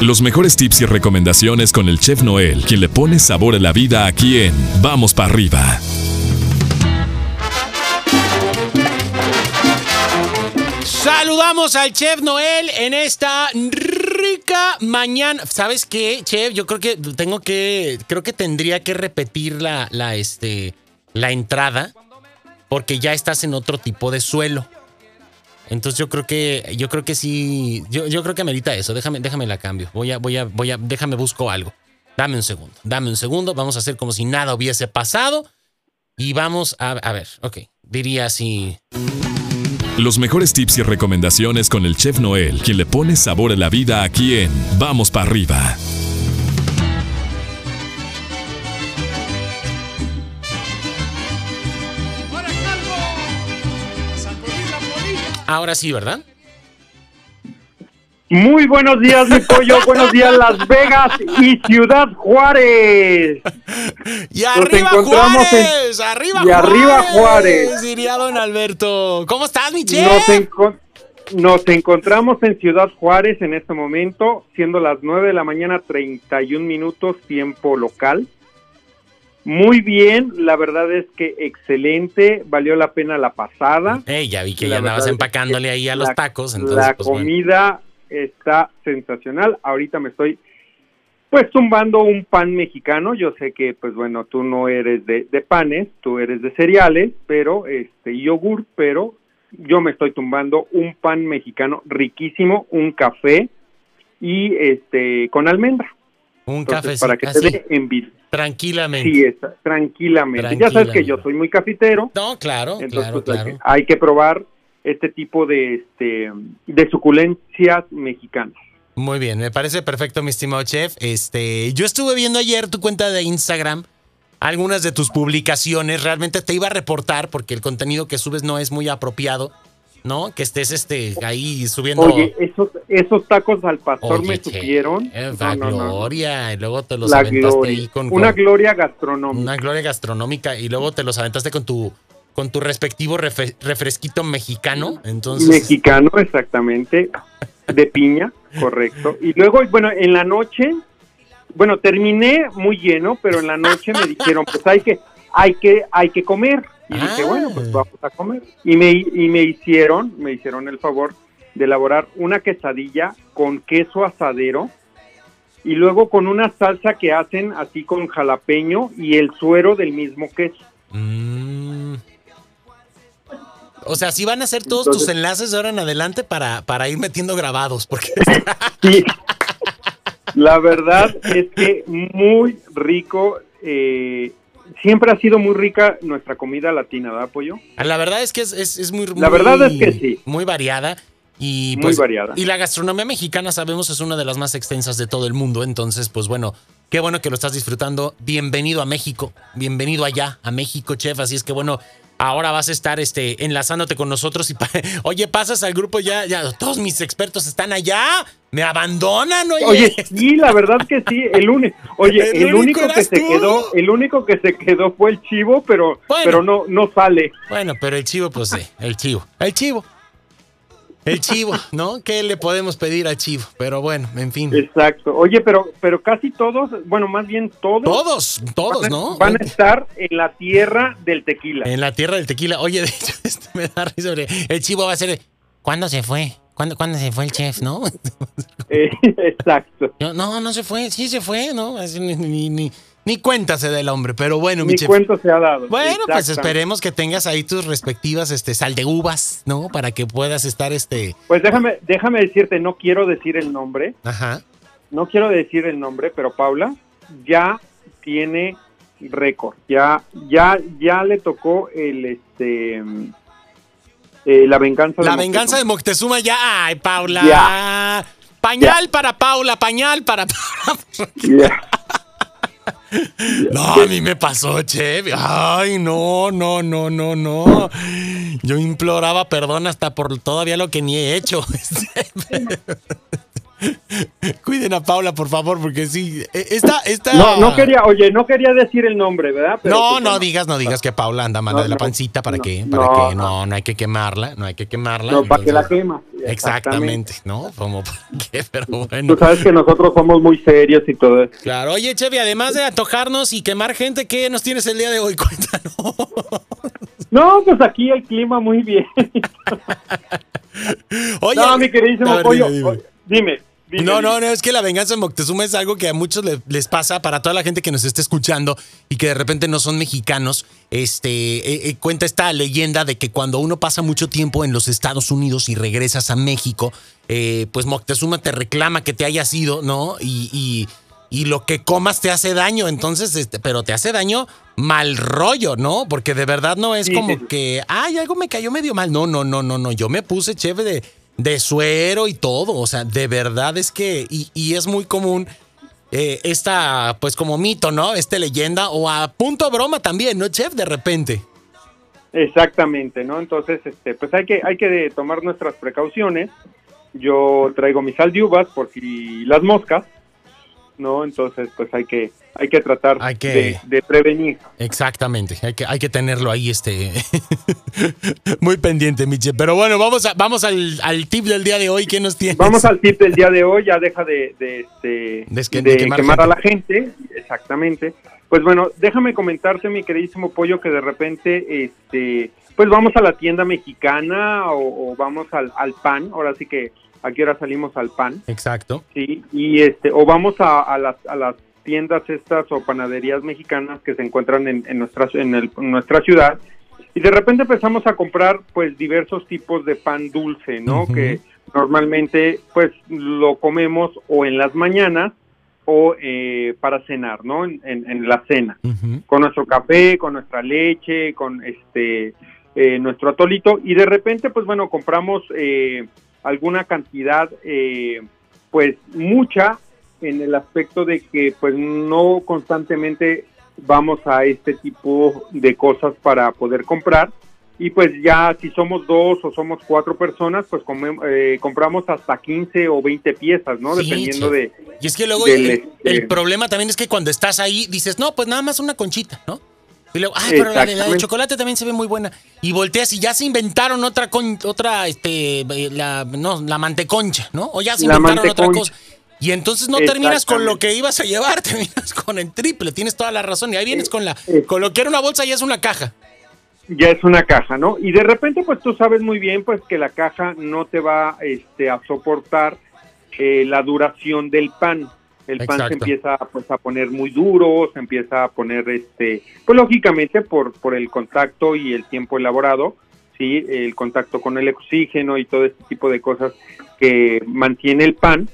Los mejores tips y recomendaciones con el chef Noel, quien le pone sabor a la vida aquí en Vamos para arriba. Saludamos al chef Noel en esta rica mañana. ¿Sabes qué, chef? Yo creo que tengo que creo que tendría que repetir la la este la entrada porque ya estás en otro tipo de suelo. Entonces yo creo que yo creo que sí yo, creo que amerita eso. Déjame déjame la cambio. Voy a voy a voy a déjame busco algo. Dame un segundo. Dame un segundo. Vamos a hacer como si nada hubiese pasado y vamos a a ver. Ok. Diría así. Los mejores tips y recomendaciones con el chef Noel, quien le pone sabor a la vida aquí en Vamos para arriba. Ahora sí, ¿verdad? Muy buenos días, mi pollo. buenos días, Las Vegas y Ciudad Juárez. Y arriba Juárez, arriba y Juárez, arriba Juárez. Diría don Alberto. ¿Cómo estás, mi chef? Nos, enco- nos encontramos en Ciudad Juárez en este momento, siendo las 9 de la mañana, 31 minutos, tiempo local. Muy bien, la verdad es que excelente, valió la pena la pasada. Ey, ya vi que La ya andabas es empacándole que ahí a los la- tacos. Entonces, la pues, bueno. comida está sensacional. Ahorita me estoy pues tumbando un pan mexicano. Yo sé que pues bueno, tú no eres de, de panes, tú eres de cereales, pero este yogur, pero yo me estoy tumbando un pan mexicano riquísimo, un café y este con almendra. Un café para que se dé envidia. Tranquilamente. Sí, está, tranquilamente. Ya sabes que yo soy muy cafetero. No, claro, Entonces, claro, pues, hay, que, hay que probar este tipo de, este, de suculencias mexicanas. Muy bien, me parece perfecto, mi estimado chef. Este, yo estuve viendo ayer tu cuenta de Instagram, algunas de tus publicaciones. Realmente te iba a reportar porque el contenido que subes no es muy apropiado, ¿no? Que estés este, ahí subiendo. Oye, esos, esos tacos al pastor Oye, me che, supieron. eh, la no, no, no. gloria. Y luego te los La aventaste gloria. ahí con, Una gloria gastronómica. una gloria gastronómica. Y luego te los aventaste con tu, con tu respectivo refresquito mexicano. Entonces. Mexicano, exactamente. De piña, correcto. Y luego, bueno, en la noche, bueno, terminé muy lleno, pero en la noche me dijeron, pues hay que, hay que, hay que comer. Y dije, Ah. bueno, pues vamos a comer. Y me, y me hicieron, me hicieron el favor de elaborar una quesadilla con queso asadero y luego con una salsa que hacen así con jalapeño y el suero del mismo queso. Mm. O sea, sí van a hacer todos Entonces- tus enlaces de ahora en adelante para, para ir metiendo grabados, porque Sí, la verdad es que muy rico. eh, siempre ha sido muy rica nuestra comida latina, ¿verdad, Pollo? la verdad es que es, es- es muy, La muy- verdad es que sí. Muy variada. Y Muy pues, variada. Y la gastronomía mexicana, sabemos, es una de las más extensas de todo el mundo. Entonces, pues bueno, qué bueno que lo estás disfrutando. Bienvenido a México. Bienvenido allá, a México, chef. Así es que bueno, ahora vas a estar este, enlazándote con nosotros. Y oye, pasas al grupo ya, ya, todos mis expertos están allá. Me abandonan, oye. Oye, sí, la verdad que sí. El único, oye, El el, único único que se tú. quedó, el único que se quedó fue el chivo, pero, Bueno. pero no, no sale. Bueno, pero el chivo, pues sí, el chivo. El chivo. El chivo, ¿no? ¿Qué le podemos pedir al chivo? Pero bueno, en fin. Exacto. Oye, pero, pero casi todos, bueno, más bien todos. Todos, todos, van a- ¿no? Van a estar en la tierra del tequila. En la tierra del tequila. Oye, de hecho, este me da risa. El chivo va a ser. ¿Cuándo se fue? ¿Cuándo, ¿Cuándo se fue el chef, no? Eh, exacto. Yo, no, no se fue. Sí se fue, ¿no? Ni, ni, ni, ni cuenta se da el hombre. Pero bueno, mi Mi chef. cuento se ha dado. Bueno, pues esperemos que tengas ahí tus respectivas este, sal de uvas, ¿no? Para que puedas estar este. Pues déjame, déjame decirte, no quiero decir el nombre, Ajá. no quiero decir el nombre, pero Paula ya tiene récord, ya, ya, ya le tocó el este eh, la venganza La de venganza de Moctezuma. Ya. Ay, Paula. Ya. Pañal para Paula, pañal para Paula. Ya. No, a mí me pasó, che. Ay, no, no, no, no, no. Yo imploraba perdón hasta por todavía lo que ni he hecho. Cuiden a Paula, por favor, porque sí. eh, Esta, esta... No, no quería, oye, no quería decir el nombre, ¿verdad? Pero, no, pues, no digas, no digas que Paula anda mala No, de la pancita. ¿Para no, qué? ¿Para no, qué? No, no hay que quemarla, no hay que quemarla. No, para que la quema. Exactamente, ¿no? Como para qué, pero bueno. Tú sabes que nosotros somos muy serios y todo eso. Claro, oye, Chevy, además de antojarnos y quemar gente, ¿qué nos tienes el día de hoy? Cuéntanos. No, pues aquí el clima muy bien. Oye, no, mi queridísimo ver, pollo. dime, dime. oye, Dime. No, no, no, es que la venganza de Moctezuma es algo que a muchos le- les pasa, para toda la gente que nos esté escuchando y que de repente no son mexicanos, este, eh, eh, cuenta esta leyenda de que cuando uno pasa mucho tiempo en los Estados Unidos y regresas a México, eh, pues Moctezuma te reclama que te hayas ido, ¿no? Y, y- y lo que comas te hace daño, entonces, este, pero te hace daño mal rollo, ¿no? Porque de verdad no es Sí, como sí. que, ay, algo me cayó medio mal. No, no, no, no, no. Yo me puse chévere de, de suero y todo. O sea, de verdad es que, y, y es muy común eh, esta, pues como mito, ¿no? Esta leyenda, o a punto broma también, ¿no, chef? De repente. Exactamente, ¿no? Entonces, este, pues hay que, hay que tomar nuestras precauciones. Yo traigo mi sal de por si las moscas, ¿no? Entonces, pues hay que, hay que tratar Hay que- De, de prevenir. Exactamente, hay que, hay que tenerlo ahí, este, muy pendiente, mi chef. Pero bueno, vamos, a, vamos al, al tip del día de hoy. ¿Qué nos tienes? Vamos al tip del día de hoy, ya deja de, de, este, De de quemar quemar, a la gente, exactamente. Pues bueno, déjame comentarte, mi queridísimo pollo, que de repente, este, pues vamos a la tienda mexicana o, o vamos al, al pan, ahora sí que aquí ahora salimos al pan, Exacto. sí, y este, o vamos a, a las, a las tiendas estas o panaderías mexicanas que se encuentran en, en nuestra, en, el- en nuestra ciudad, y de repente empezamos a comprar pues diversos tipos de pan dulce, ¿no? Que normalmente pues lo comemos o en las mañanas o eh, para cenar, ¿no? En, en- en la cena, con nuestro café, con nuestra leche, con este eh, nuestro atolito y de repente pues bueno compramos eh, alguna cantidad eh, pues mucha en el aspecto de que pues no constantemente vamos a este tipo de cosas para poder comprar y pues ya si somos dos o somos cuatro personas pues come- eh, compramos hasta 15 o 20 piezas, ¿no? Sí, Dependiendo chef. de... Y es que luego del, el, este- el problema también es que cuando estás ahí dices, no, pues nada más una conchita, ¿no? Y luego, ay, pero la de, la de chocolate también se ve muy buena. Y volteas y ya se inventaron otra, con, otra, este, eh, la, no, la manteconcha, ¿no? O ya se La inventaron otra cosa. Y entonces no terminas con lo que ibas a llevar, terminas con el triple, tienes toda la razón. Y ahí vienes con la, eh. con lo que era una bolsa y es una caja. ya es una caja, ¿no? Y de repente, pues tú sabes muy bien, pues que la caja no te va este, a soportar eh, la duración del pan. El pan se empieza pues, a poner muy duro, se empieza a poner, este, pues lógicamente por, por el contacto y el tiempo elaborado, sí, el contacto con el oxígeno y todo este tipo de cosas que mantiene el pan,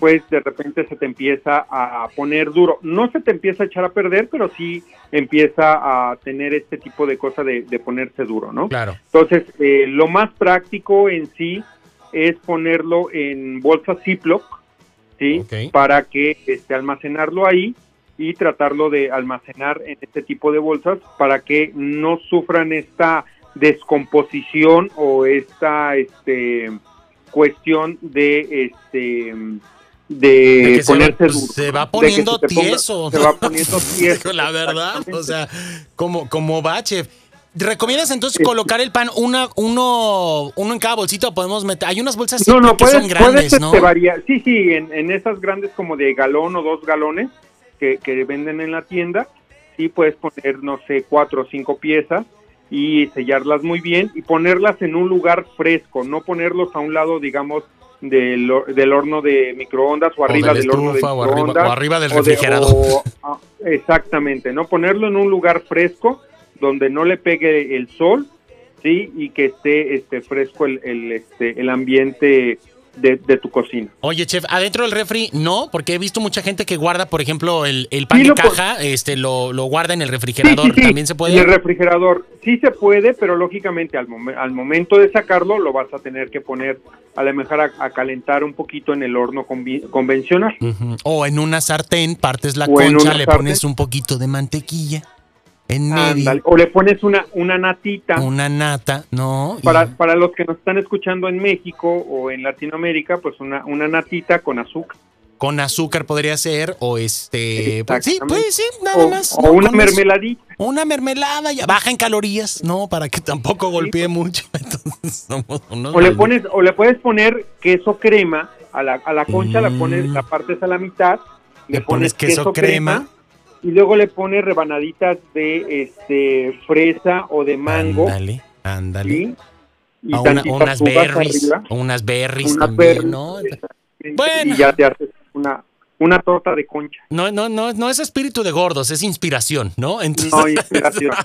pues de repente se te empieza a poner duro. No se te empieza a echar a perder, pero sí empieza a tener este tipo de cosa de, de ponerse duro, ¿no? Claro. Entonces, eh, lo más práctico en sí es ponerlo en bolsas Ziploc, ¿sí? Para que este, almacenarlo ahí y tratarlo de almacenar en este tipo de bolsas para que no sufran esta descomposición o esta este cuestión de este de, se ponerse pues, duro se va que poniendo se ponga- tieso. se va poniendo tieso La verdad, o sea, como, como va, chef. ¿Recomiendas entonces Sí. colocar el pan una, uno, uno en cada bolsita o podemos meter? Hay unas bolsas No, no, que puedes, son grandes, puedes, ¿no? este, variar. Sí, sí, en, en esas grandes como de galón o dos galones que, que venden en la tienda, sí puedes poner, no sé, cuatro o cinco piezas y sellarlas muy bien y ponerlas en un lugar fresco, no ponerlos a un lado, digamos, del, del horno de microondas o O arriba de del horno de estufa, o arriba- microondas. o arriba del o de- refrigerador. o- ah, exactamente, ¿no? Ponerlo en un lugar fresco donde no le pegue el sol, ¿sí? Y que esté este, fresco el, el, este, el ambiente de, de tu cocina. Oye, chef, adentro del refri no, porque he visto mucha gente que guarda, por ejemplo, el, el pan Sí, de pon- caja, este, lo, lo guarda en el refrigerador. Sí. ¿También se puede? En el refrigerador sí se puede, pero lógicamente al, momen- al momento de sacarlo lo vas a tener que poner a lo mejor a, a calentar un poquito en el horno convencional. O en una sartén, partes la O concha, le sartén. pones un poquito de mantequilla. En medio. Ándale. O le pones una, una natita. Una nata, ¿no? Y- Para, para los que nos están escuchando en México o en Latinoamérica, pues una, una natita con azúcar. Con azúcar podría ser, o este. pues sí, pues sí, nada O, más. o ¿no? una eso. mermeladita. Una mermelada, ya baja en calorías, ¿no? Para que tampoco golpee mucho. Entonces somos unos O le pones, o le puedes poner queso crema a la, a la concha, la Mm. pones, la partes a la mitad, Le pones queso crema. Y luego le pones rebanaditas de este fresa o de mango, Ándale, ándale. ¿sí? Y A una- tantitas unas berries, arriba, unas berries unas también, berries, ¿no? exactamente, Bueno. Y ya te haces una, una torta de concha. No, no, no, no es espíritu de gordos, es inspiración, ¿no? Entonces, No, inspiración.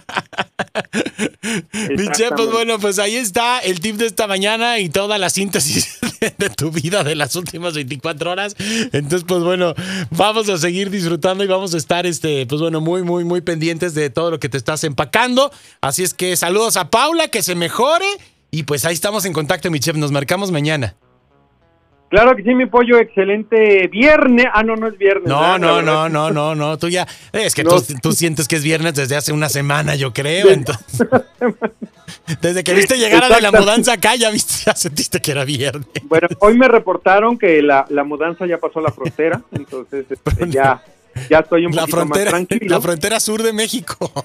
Pues bueno, pues ahí está el tip de esta mañana y toda la síntesis de, tu vida de las últimas 24 horas. Entonces, pues bueno, vamos a seguir disfrutando y vamos a estar, este, pues bueno, muy, muy, muy pendientes de todo lo que te estás empacando. Así es que saludos a Paula, que se mejore. Y pues ahí estamos en contacto, mi chef. Nos marcamos mañana. Claro que sí, mi pollo, excelente viernes. Ah, no, no es viernes. No, no, no, no, no, no. Tú ya. Es que No. tú, tú sientes que es viernes desde hace una semana, yo creo. Entonces, desde que viste llegar a de la mudanza acá, ya viste, ya sentiste que era viernes. Bueno, hoy me reportaron que la, la mudanza ya pasó la frontera, entonces este, ya, ya estoy un La poquito frontera, más tranquilo, la frontera sur de México.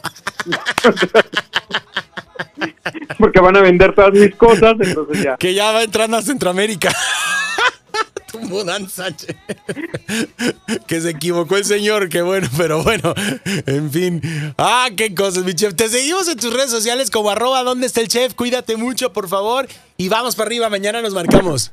porque van a vender todas mis cosas, entonces ya. Que ya va entrando a Centroamérica. Mudanza, che. Que se equivocó el señor, que bueno, pero bueno, en fin. Ah, qué cosas, mi chef. Te seguimos en tus redes sociales como arroba donde está el chef. Cuídate mucho, por favor. Y vamos para arriba, mañana nos marcamos.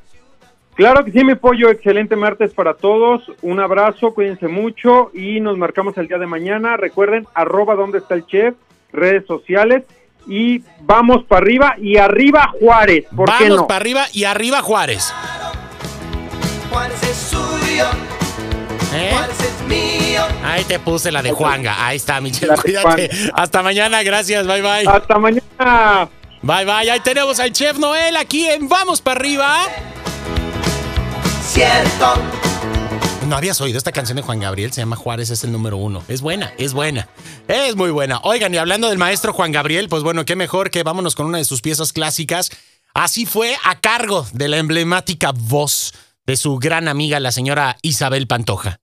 Claro que sí, mi pollo, excelente martes para todos, un abrazo, cuídense mucho y nos marcamos el día de mañana. Recuerden, arroba donde está el chef, redes sociales y vamos para arriba y arriba Juárez, ¿por Vamos no? para arriba y arriba Juárez. Juárez es suyo, ¿Eh? Juárez es mío. Ahí te puse la de Juanga. Ahí está, mi chef. La de Cuídate. Hasta mañana. Gracias. Bye, bye. Hasta mañana. Bye, bye. Ahí tenemos al chef Noel aquí en Vamos para arriba. Cierto, No habías oído esta canción de Juan Gabriel, se llama Juárez, es el número uno. Es buena, es buena. Es muy buena. Oigan, y hablando del maestro Juan Gabriel, pues bueno, qué mejor que vámonos con una de sus piezas clásicas. Así fue a cargo de la emblemática voz de su gran amiga, la señora Isabel Pantoja.